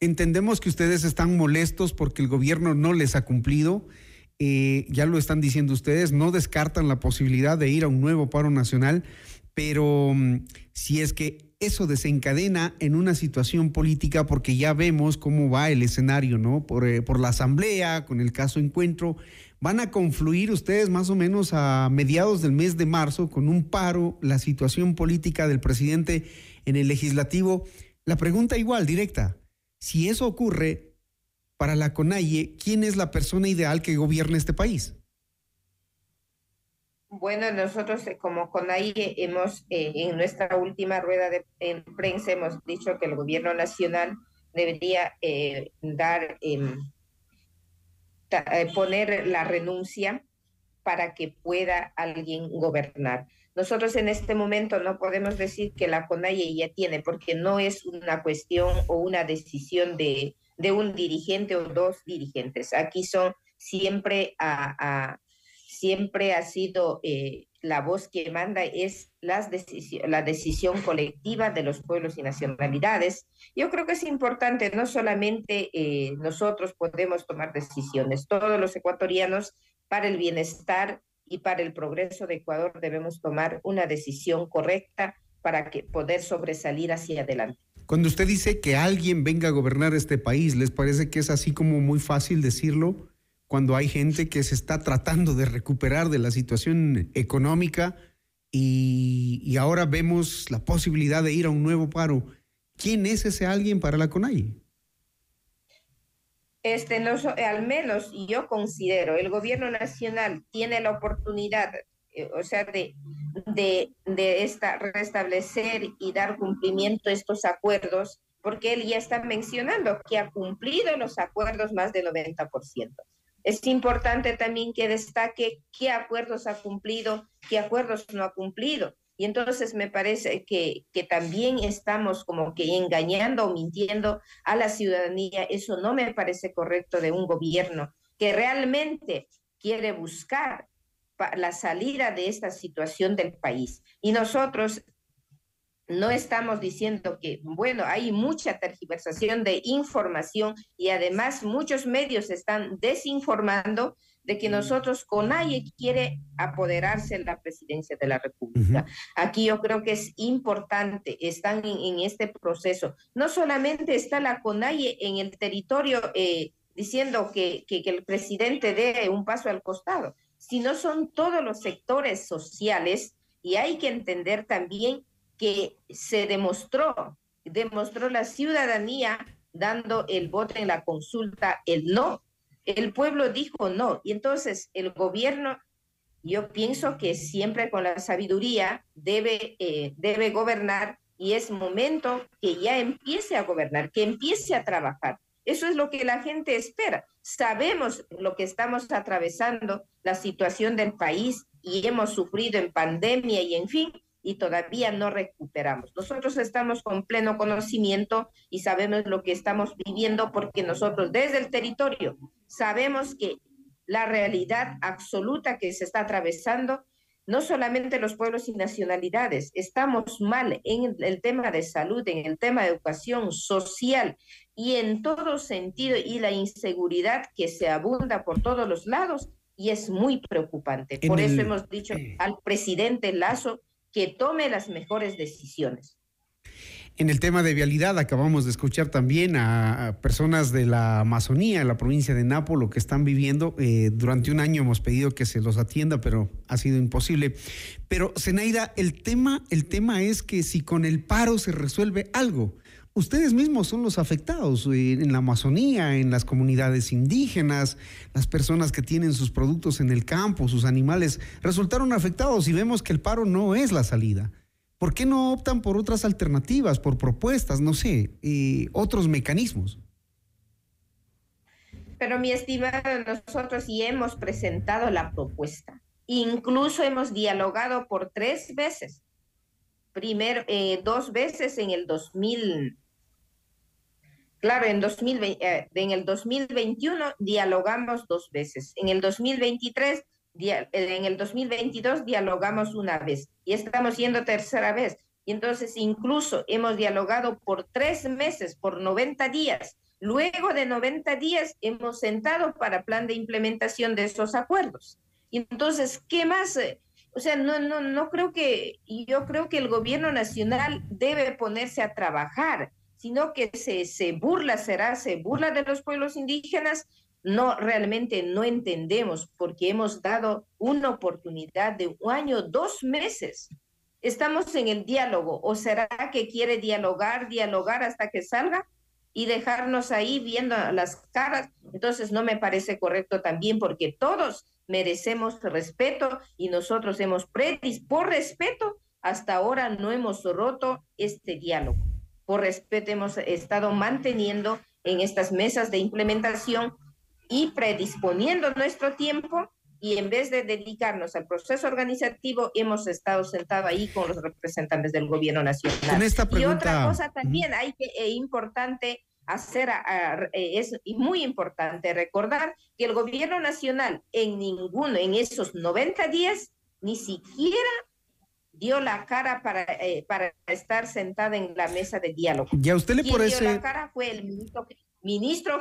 Entendemos que ustedes están molestos porque el gobierno no les ha cumplido. Eh, ya lo están diciendo ustedes, no descartan la posibilidad de ir a un nuevo paro nacional, pero mm, si es que eso desencadena en una situación política, porque ya vemos cómo va el escenario, ¿no? Por, eh, por la asamblea, con el caso encuentro, van a confluir ustedes más o menos a mediados del mes de marzo con un paro, la situación política del presidente en el legislativo. La pregunta igual, directa, si eso ocurre para la CONAIE, ¿quién es la persona ideal que gobierne este país? Bueno, nosotros eh, como CONAIE hemos, eh, en nuestra última rueda de prensa, hemos dicho que el gobierno nacional debería eh, dar em, poner la renuncia para que pueda alguien gobernar. Nosotros en este momento no podemos decir que la CONAIE ya tiene, porque no es una cuestión o una decisión de, de un dirigente o dos dirigentes. Aquí son siempre, a, siempre ha sido eh, la voz que manda es las la decisión colectiva de los pueblos y nacionalidades. Yo creo que es importante, no solamente eh, nosotros podemos tomar decisiones, todos los ecuatorianos para el bienestar y para el progreso de Ecuador debemos tomar una decisión correcta para que poder sobresalir hacia adelante. Cuando usted dice que alguien venga a gobernar este país, ¿les parece que es así como muy fácil decirlo? Cuando hay gente que se está tratando de recuperar de la situación económica y, ahora vemos la posibilidad de ir a un nuevo paro. ¿Quién es ese alguien para la CONAI? Este, al menos yo considero, el gobierno nacional tiene la oportunidad, eh, o sea, de, de, de esta, restablecer y dar cumplimiento a estos acuerdos, porque él ya está mencionando que ha cumplido los acuerdos más del 90%. Es importante también que destaque qué acuerdos ha cumplido, qué acuerdos no ha cumplido. Y entonces me parece que, también estamos como que engañando o mintiendo a la ciudadanía. Eso no me parece correcto de un gobierno que realmente quiere buscar la salida de esta situación del país. Y nosotros no estamos diciendo que, bueno, hay mucha tergiversación de información y además muchos medios están desinformando de que nosotros, CONAIE quiere apoderarse de la presidencia de la República. Aquí yo creo que es importante, están en, este proceso. No solamente está la CONAIE en el territorio eh, diciendo que, que, que el presidente dé un paso al costado, sino son todos los sectores sociales y hay que entender también que se demostró, demostró la ciudadanía dando el voto en la consulta, el no. El pueblo dijo no. Y entonces el gobierno, yo pienso que siempre con la sabiduría debe, eh, debe gobernar y es momento que ya empiece a gobernar, que empiece a trabajar. Eso es lo que la gente espera. Sabemos lo que estamos atravesando, la situación del país y hemos sufrido en pandemia y en fin, y todavía no recuperamos. Nosotros estamos con pleno conocimiento y sabemos lo que estamos viviendo porque nosotros desde el territorio sabemos que la realidad absoluta que se está atravesando, no solamente los pueblos y nacionalidades, estamos mal en el tema de salud, en el tema de educación social y en todo sentido y la inseguridad que se abunda por todos los lados y es muy preocupante. Por eso hemos dicho al presidente Lazo que tome las mejores decisiones. En el tema de vialidad, acabamos de escuchar también a, personas de la Amazonía, la provincia de Napo, lo que están viviendo. Eh, durante un año hemos pedido que se los atienda, pero ha sido imposible. Pero, Zenaida, el tema, el tema es que si con el paro se resuelve algo, ustedes mismos son los afectados eh, en la Amazonía, en las comunidades indígenas, las personas que tienen sus productos en el campo, sus animales, resultaron afectados y vemos que el paro no es la salida. ¿Por qué no optan por otras alternativas, por propuestas, no sé, eh, otros mecanismos? Pero mi estimado, nosotros sí hemos presentado la propuesta. Incluso hemos dialogado por tres veces. Primero, eh, dos veces en el 2000, Claro, en, 2020, eh, en el 2021 dialogamos dos veces. En el 2023, eh, en el 2022 dialogamos una vez. Y estamos yendo tercera vez. Y entonces incluso hemos dialogado por tres meses, por 90 días. Luego de 90 días hemos sentado para plan de implementación de esos acuerdos. Y entonces, ¿qué más? O sea, no, no, no creo que, yo creo que el gobierno nacional debe ponerse a trabajar sino que se, se burla, será, se burla de los pueblos indígenas, no realmente no entendemos porque hemos dado una oportunidad de un año, dos meses. Estamos en el diálogo, o será que quiere dialogar, dialogar hasta que salga y dejarnos ahí viendo las caras. Entonces no me parece correcto también porque todos merecemos respeto y nosotros hemos predis por respeto, hasta ahora no hemos roto este diálogo por respeto hemos estado manteniendo en estas mesas de implementación y predisponiendo nuestro tiempo y en vez de dedicarnos al proceso organizativo, hemos estado sentados ahí con los representantes del gobierno nacional. Y otra cosa también hay que eh, importante hacer, eh, es muy importante recordar que el gobierno nacional en ninguno, en esos 90 días, ni siquiera dio la cara para, eh, para estar sentada en la mesa de diálogo. Ya usted le por dio la cara fue el ministro,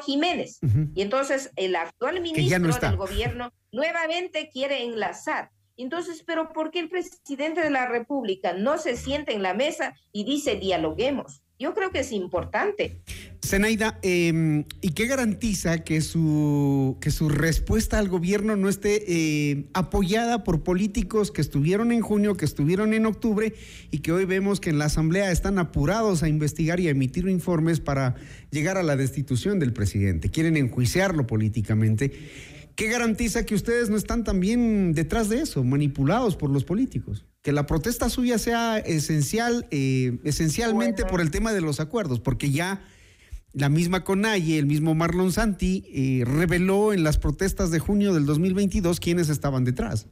Jiménez. Y entonces el actual ministro del gobierno nuevamente quiere enlazar. Entonces, pero ¿por qué el presidente de la República no se siente en la mesa y dice dialoguemos? Yo creo que es importante. Zenaida, em, ¿y qué garantiza que su, que su respuesta al gobierno no esté eh, apoyada por políticos que estuvieron en junio, que estuvieron en octubre y que hoy vemos que en la Asamblea están apurados a investigar y a emitir informes para llegar a la destitución del presidente? Quieren enjuiciarlo políticamente. ¿Qué garantiza que ustedes no están también detrás de eso, manipulados por los políticos? Que la protesta suya sea esencial, eh, esencialmente por el tema de los acuerdos, porque ya la misma CONAIE, el mismo Marlon Santi, eh, reveló en las protestas de junio del 2022 quiénes estaban detrás.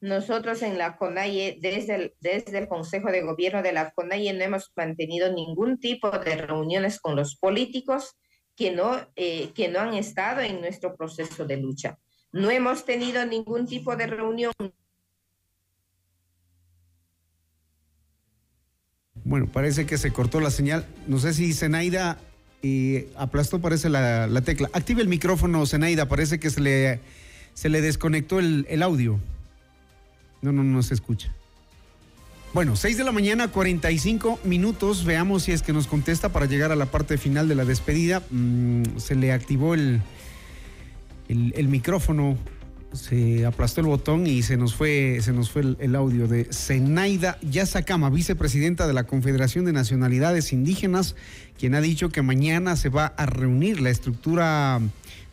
Nosotros en la CONAIE, desde el, desde el Consejo de Gobierno de la CONAIE, no hemos mantenido ningún tipo de reuniones con los políticos que no, eh, que no han estado en nuestro proceso de lucha. No hemos tenido ningún tipo de reunión Bueno, parece que se cortó la señal. No sé si Zenaida eh, aplastó, parece la, la tecla. Active el micrófono, Zenaida. Parece que se le, se le desconectó el, el audio. No, no, no se escucha. Bueno, 6 de la mañana, 45 minutos. Veamos si es que nos contesta para llegar a la parte final de la despedida. Mm, se le activó el, el, el micrófono, se aplastó el botón y se nos fue, se nos fue el, el audio de Zenaida Yazakama, vicepresidenta de la Confederación de Nacionalidades Indígenas, quien ha dicho que mañana se va a reunir la estructura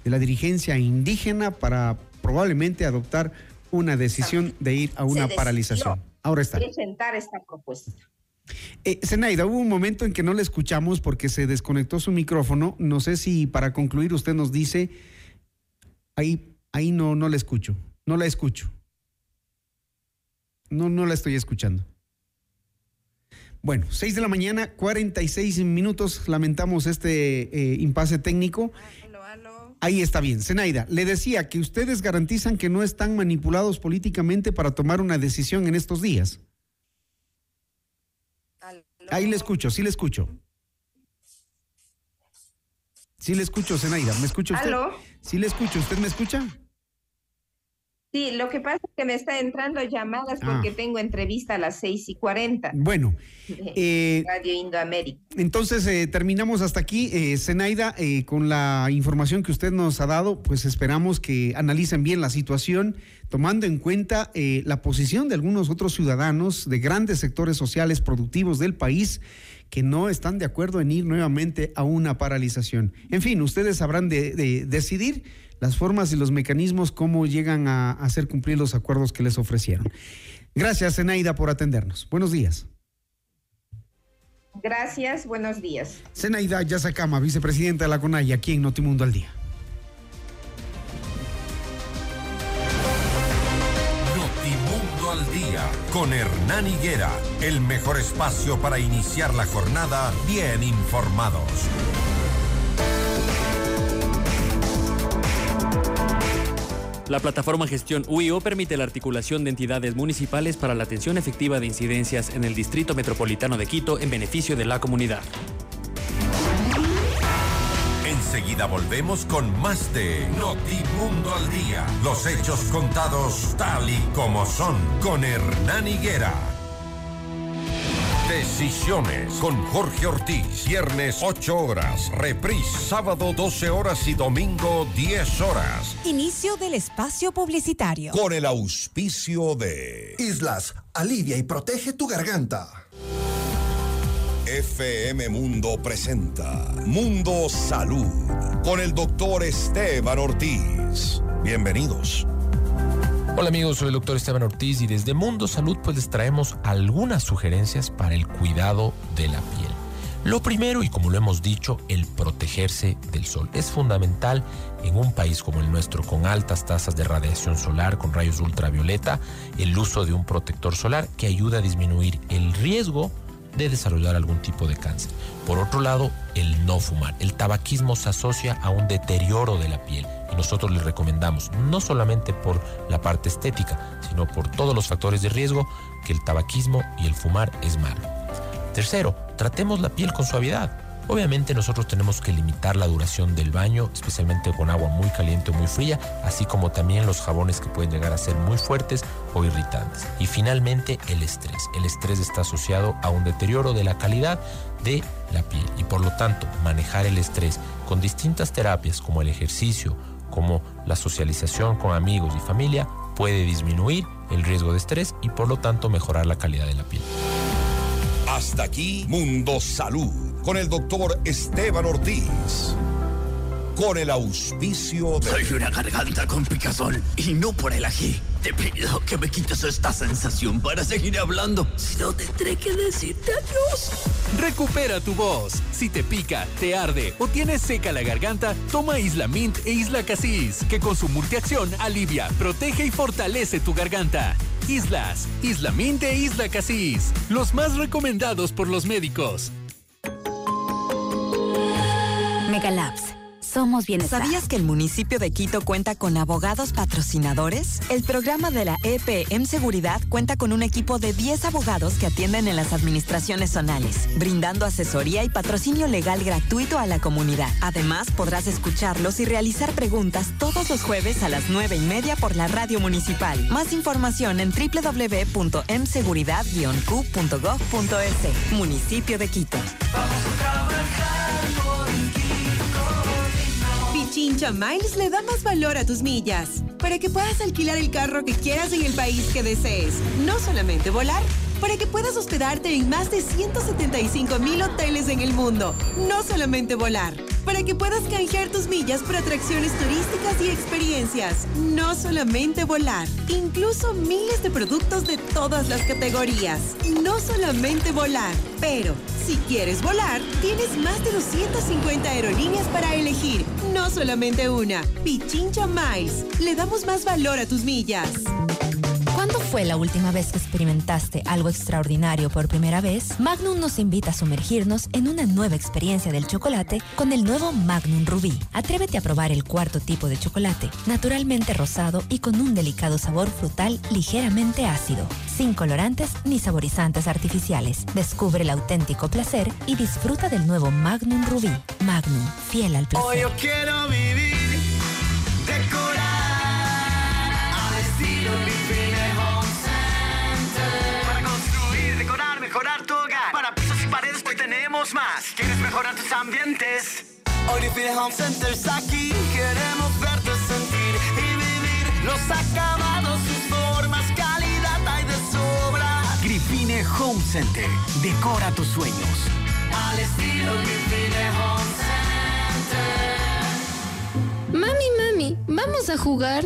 de la dirigencia indígena para probablemente adoptar una decisión de ir a una Se paralización. Ahora está. Presentar esta propuesta. Eh, Zenaida, hubo un momento en que no le escuchamos porque se desconectó su micrófono. No sé si para concluir usted nos dice, ahí, ahí no, no la escucho, no la escucho. No, no la estoy escuchando. Bueno, 6 de la mañana, 46 minutos. Lamentamos este eh, impasse técnico. Ahí está bien. Zenaida, le decía que ustedes garantizan que no están manipulados políticamente para tomar una decisión en estos días. Ahí le escucho, sí le escucho. Sí le escucho, Zenaida. ¿Me escucha usted? ¿Aló? Sí le escucho. ¿Usted me escucha? Sí, lo que pasa es que me está entrando llamadas Ah. porque tengo entrevista a las seis y cuarenta. Bueno, eh, Radio Indoamérica. Entonces eh, terminamos hasta aquí. Eh, Zenaida, eh, con la información que usted nos ha dado, pues esperamos que analicen bien la situación, tomando en cuenta eh, la posición de algunos otros ciudadanos de grandes sectores sociales productivos del país que no están de acuerdo en ir nuevamente a una paralización. En fin, ustedes sabrán de, de decidir las formas y los mecanismos cómo llegan a hacer cumplir los acuerdos que les ofrecieron. Gracias, Zenaida, por atendernos. Buenos días. Gracias, buenos días. Zenaida Yazakama, vicepresidenta de la CONAI, aquí en Notimundo al Día. Con Hernán Higuera, el mejor espacio para iniciar la jornada bien informados. La plataforma Gestión UIO permite la articulación de entidades municipales para la atención efectiva de incidencias en el Distrito Metropolitano de Quito en beneficio de la comunidad. Enseguida volvemos con más de Notimundo al día. Los hechos contados tal y como son con Hernán Higuera. Decisiones con Jorge Ortiz. Viernes 8 horas. Reprise sábado 12 horas y domingo 10 horas. Inicio del espacio publicitario. Con el auspicio de Islas, alivia y protege tu garganta. FM Mundo presenta Mundo Salud con el doctor Esteban Ortiz. Bienvenidos. Hola amigos, soy el doctor Esteban Ortiz y desde Mundo Salud pues les traemos algunas sugerencias para el cuidado de la piel. Lo primero, y como lo hemos dicho, el protegerse del sol. Es fundamental en un país como el nuestro, con altas tasas de radiación solar, con rayos ultravioleta, el uso de un protector solar que ayuda a disminuir el riesgo de desarrollar algún tipo de cáncer. Por otro lado, el no fumar. El tabaquismo se asocia a un deterioro de la piel y nosotros les recomendamos, no solamente por la parte estética, sino por todos los factores de riesgo, que el tabaquismo y el fumar es malo. Tercero, tratemos la piel con suavidad. Obviamente nosotros tenemos que limitar la duración del baño, especialmente con agua muy caliente o muy fría, así como también los jabones que pueden llegar a ser muy fuertes o irritantes. Y finalmente el estrés. El estrés está asociado a un deterioro de la calidad de la piel y por lo tanto manejar el estrés con distintas terapias como el ejercicio, como la socialización con amigos y familia puede disminuir el riesgo de estrés y por lo tanto mejorar la calidad de la piel. Hasta aquí Mundo Salud con el doctor Esteban Ortiz. Con el auspicio de... Soy una garganta con picazón y no por el ají. Te pido que me quites esta sensación para seguir hablando. Si no, tendré que decirte adiós. Recupera tu voz. Si te pica, te arde o tienes seca la garganta, toma Isla Mint e Isla Casis, que con su multiacción alivia, protege y fortalece tu garganta. Islas, Isla Mint e Isla Casis, los más recomendados por los médicos. Megalabs. Somos Bienestar. ¿Sabías que el municipio de Quito cuenta con abogados patrocinadores? El programa de la EPM Seguridad cuenta con un equipo de 10 abogados que atienden en las administraciones zonales, brindando asesoría y patrocinio legal gratuito a la comunidad. Además, podrás escucharlos y realizar preguntas todos los jueves a las 9 y media por la radio municipal. Más información en www.mseguridad-q.gov.es. Municipio de Quito. Pichincha Miles le da más valor a tus millas para que puedas alquilar el carro que quieras en el país que desees. No solamente volar, para que puedas hospedarte en más de 175 mil hoteles en el mundo. No solamente volar, para que puedas canjear tus millas por atracciones turísticas y experiencias. No solamente volar, incluso miles de productos de todas las categorías. No solamente volar, pero si quieres volar, tienes más de 250 aerolíneas para elegir. No solamente una. Pichincha Miles. Le damos más valor a tus millas. ¿Cuándo fue la última vez que experimentaste algo extraordinario por primera vez? Magnum nos invita a sumergirnos en una nueva experiencia del chocolate con el nuevo Magnum Rubí. Atrévete a probar el cuarto tipo de chocolate, naturalmente rosado y con un delicado sabor frutal ligeramente ácido, sin colorantes ni saborizantes artificiales. Descubre el auténtico placer y disfruta del nuevo Magnum Rubí. Magnum, fiel al placer. Más. ¿Quieres mejorar tus ambientes? Hoy Living Home Center está aquí. Queremos verte sentir y vivir los acabados, sus formas, calidad hay de sobra. Grifine Home Center. Decora tus sueños. Al estilo Grifine Home Center. Mami, mami, ¿vamos a jugar?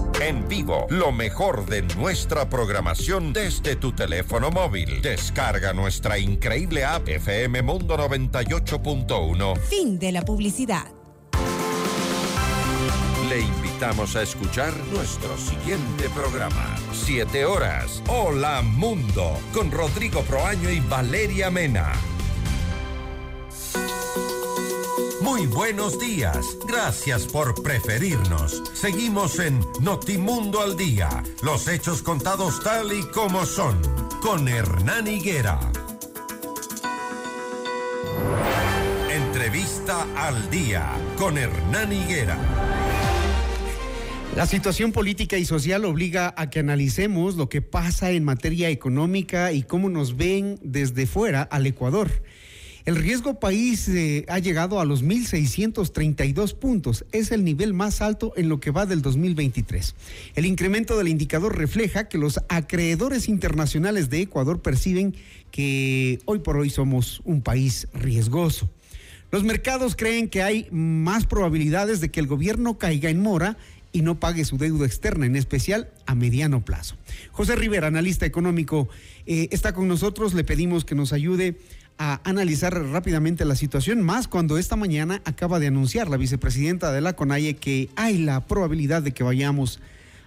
En vivo, lo mejor de nuestra programación desde tu teléfono móvil. Descarga nuestra increíble app FM Mundo 98.1. Fin de la publicidad. Le invitamos a escuchar nuestro siguiente programa. Siete horas. Hola Mundo. Con Rodrigo Proaño y Valeria Mena. Muy buenos días. Gracias por preferirnos. Seguimos en Notimundo al Día. Los hechos contados tal y como son. Con Hernán Higuera. Entrevista al Día. Con Hernán Higuera. La situación política y social obliga a que analicemos lo que pasa en materia económica y cómo nos ven desde fuera al Ecuador. El riesgo país eh, ha llegado a los 1.632 puntos. Es el nivel más alto en lo que va del 2023. El incremento del indicador refleja que los acreedores internacionales de Ecuador perciben que hoy por hoy somos un país riesgoso. Los mercados creen que hay más probabilidades de que el gobierno caiga en mora y no pague su deuda externa, en especial a mediano plazo. José Rivera, analista económico, eh, está con nosotros. Le pedimos que nos ayude a analizar rápidamente la situación, más cuando esta mañana acaba de anunciar la vicepresidenta de la CONAIE que hay la probabilidad de que vayamos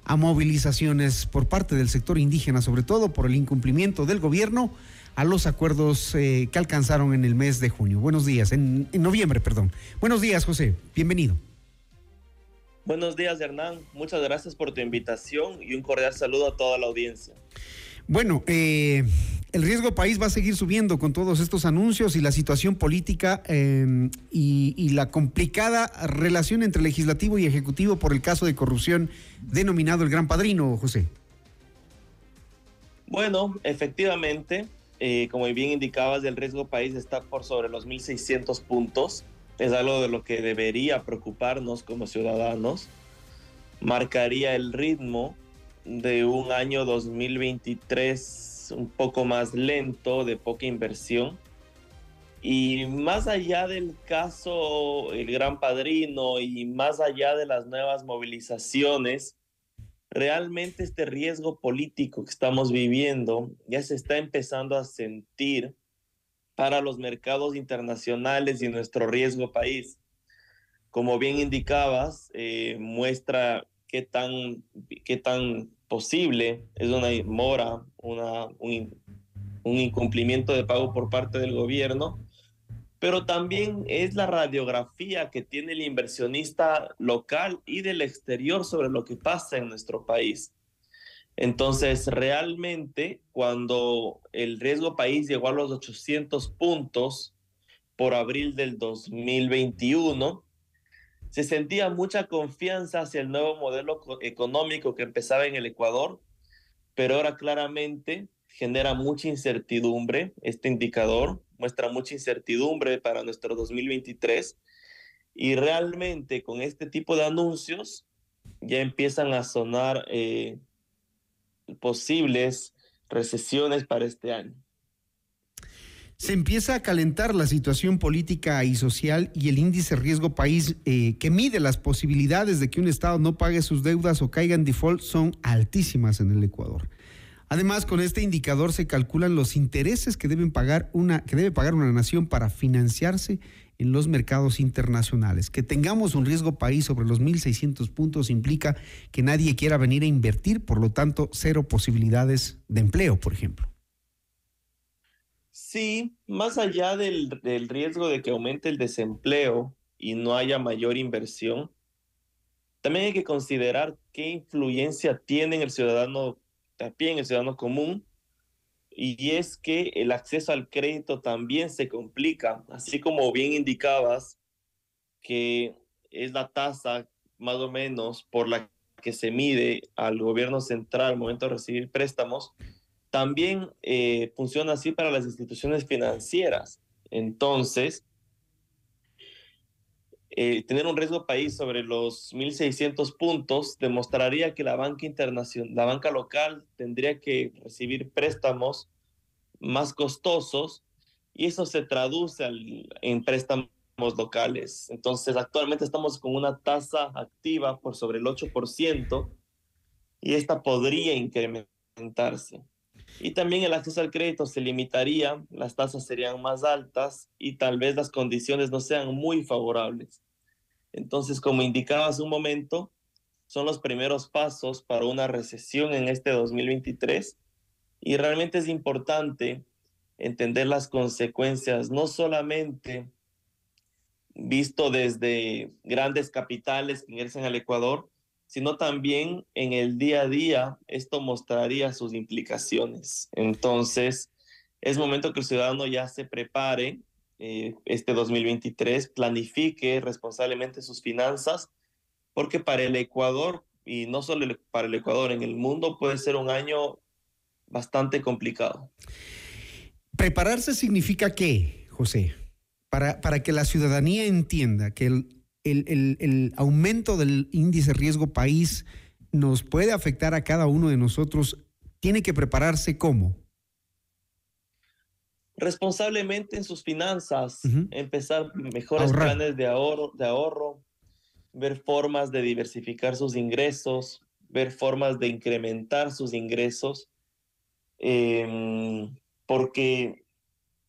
a movilizaciones por parte del sector indígena, sobre todo por el incumplimiento del gobierno a los acuerdos eh, que alcanzaron en el mes de junio. Buenos días, en, en noviembre, perdón. Buenos días, José. Bienvenido. Buenos días, Hernán. Muchas gracias por tu invitación y un cordial saludo a toda la audiencia. Bueno, eh, el riesgo país va a seguir subiendo con todos estos anuncios y la situación política y, y, la complicada relación entre legislativo y ejecutivo por el caso de corrupción denominado el Gran Padrino, José. Bueno, efectivamente, eh, como bien indicabas, el riesgo país está por sobre los 1.600 puntos. Es algo de lo que debería preocuparnos como ciudadanos. Marcaría el ritmo de un año 2023 un poco más lento, de poca inversión. Y más allá del caso El Gran Padrino y más allá de las nuevas movilizaciones, realmente este riesgo político que estamos viviendo ya se está empezando a sentir para los mercados internacionales y nuestro riesgo país. Como bien indicabas, eh, muestra qué tan, qué tan posible es una mora, un, un incumplimiento de pago por parte del gobierno, pero también es la radiografía que tiene el inversionista local y del exterior sobre lo que pasa en nuestro país. Entonces, realmente, cuando el riesgo país llegó a los 800 puntos por abril del 2021, se sentía mucha confianza hacia el nuevo modelo económico que empezaba en el Ecuador, pero ahora claramente genera mucha incertidumbre este indicador, muestra mucha incertidumbre para nuestro 2023 y realmente con este tipo de anuncios ya empiezan a sonar eh, posibles recesiones para este año. Se empieza a calentar la situación política y social y el índice riesgo país eh, que mide las posibilidades de que un Estado no pague sus deudas o caiga en default son altísimas en el Ecuador. Además, con este indicador se calculan los intereses que pagar una que debe pagar una nación para financiarse en los mercados internacionales. Que tengamos un riesgo país sobre los 1.600 puntos implica que nadie quiera venir a invertir, por lo tanto, cero posibilidades de empleo, por ejemplo. Sí, más allá del, del riesgo de que aumente el desempleo y no haya mayor inversión, también hay que considerar qué influencia tiene en el ciudadano, también el ciudadano común, y es que el acceso al crédito también se complica, así como bien indicabas que es la tasa más o menos por la que se mide al gobierno central al momento de recibir préstamos, también eh, funciona así para las instituciones financieras. Entonces, eh, tener un riesgo país sobre los 1.600 puntos demostraría que la banca internacional, la banca local tendría que recibir préstamos más costosos y eso se traduce en préstamos locales. Entonces, actualmente estamos con una tasa activa por sobre el 8% y esta podría incrementarse. Y también el acceso al crédito se limitaría, las tasas serían más altas y tal vez las condiciones no sean muy favorables. Entonces, como indicaba hace un momento, son los primeros pasos para una recesión en este 2023 y realmente es importante entender las consecuencias, no solamente visto desde grandes capitales que ingresan al Ecuador, sino también en el día a día esto mostraría sus implicaciones. Entonces, es momento que el ciudadano ya se prepare eh, este 2023, planifique responsablemente sus finanzas, porque para el Ecuador, y no solo para el Ecuador, en el mundo puede ser un año bastante complicado. Prepararse significa qué, José? Para, para que la ciudadanía entienda que el, el, el, el aumento del índice riesgo país nos puede afectar a cada uno de nosotros, tiene que prepararse cómo? responsablemente en sus finanzas, uh -huh. empezar mejores Ahorrar. planes de ahorro, de ahorro, ver formas de diversificar sus ingresos, ver formas de incrementar sus ingresos, eh, porque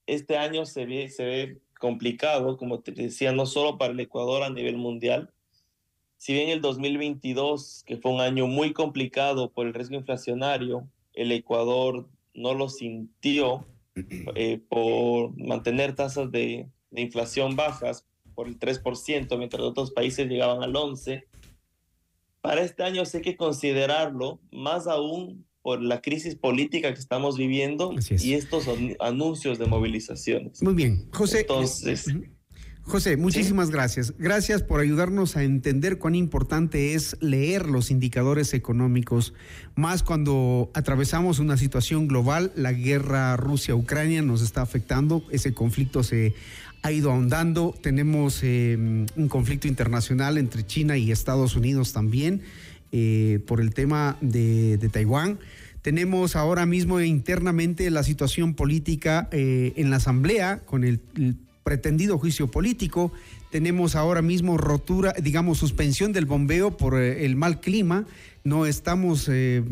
este año se ve, se ve complicado, como te decía, no solo para el Ecuador a nivel mundial, si bien el 2022, que fue un año muy complicado por el riesgo inflacionario, el Ecuador no lo sintió eh, por mantener tasas de, de inflación bajas por el 3%, mientras otros países llegaban al 11%. Para este año hay que considerarlo, más aún por la crisis política que estamos viviendo y estos anuncios de movilizaciones. Muy bien, José. Entonces, José, muchísimas gracias. Gracias por ayudarnos a entender cuán importante es leer los indicadores económicos, más cuando atravesamos una situación global, la guerra Rusia-Ucrania nos está afectando, ese conflicto se ha ido ahondando, tenemos eh, un conflicto internacional entre China y Estados Unidos también eh, por el tema de, Taiwán. Tenemos ahora mismo internamente la situación política eh, en la Asamblea con el pretendido juicio político. Tenemos ahora mismo rotura, digamos, suspensión del bombeo por eh, el mal clima. No estamos eh,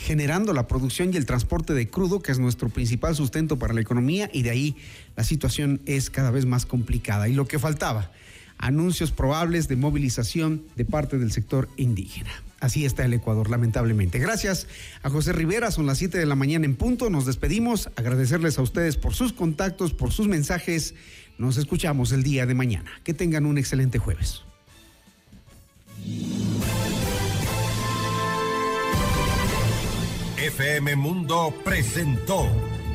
generando la producción y el transporte de crudo, que es nuestro principal sustento para la economía, y de ahí la situación es cada vez más complicada. Y lo que faltaba, anuncios probables de movilización de parte del sector indígena. Así está el Ecuador, lamentablemente. Gracias a José Rivera, son las 7 de la mañana en punto. Nos despedimos, agradecerles a ustedes por sus contactos, por sus mensajes. Nos escuchamos el día de mañana. Que tengan un excelente jueves. FM Mundo presentó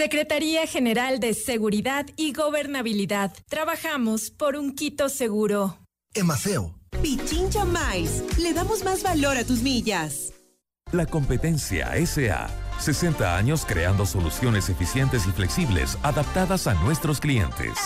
Secretaría General de Seguridad y Gobernabilidad. Trabajamos por un Quito seguro. Emaceo Pichincha Miles. Le damos más valor a tus millas. La competencia SA. 60 años creando soluciones eficientes y flexibles adaptadas a nuestros clientes.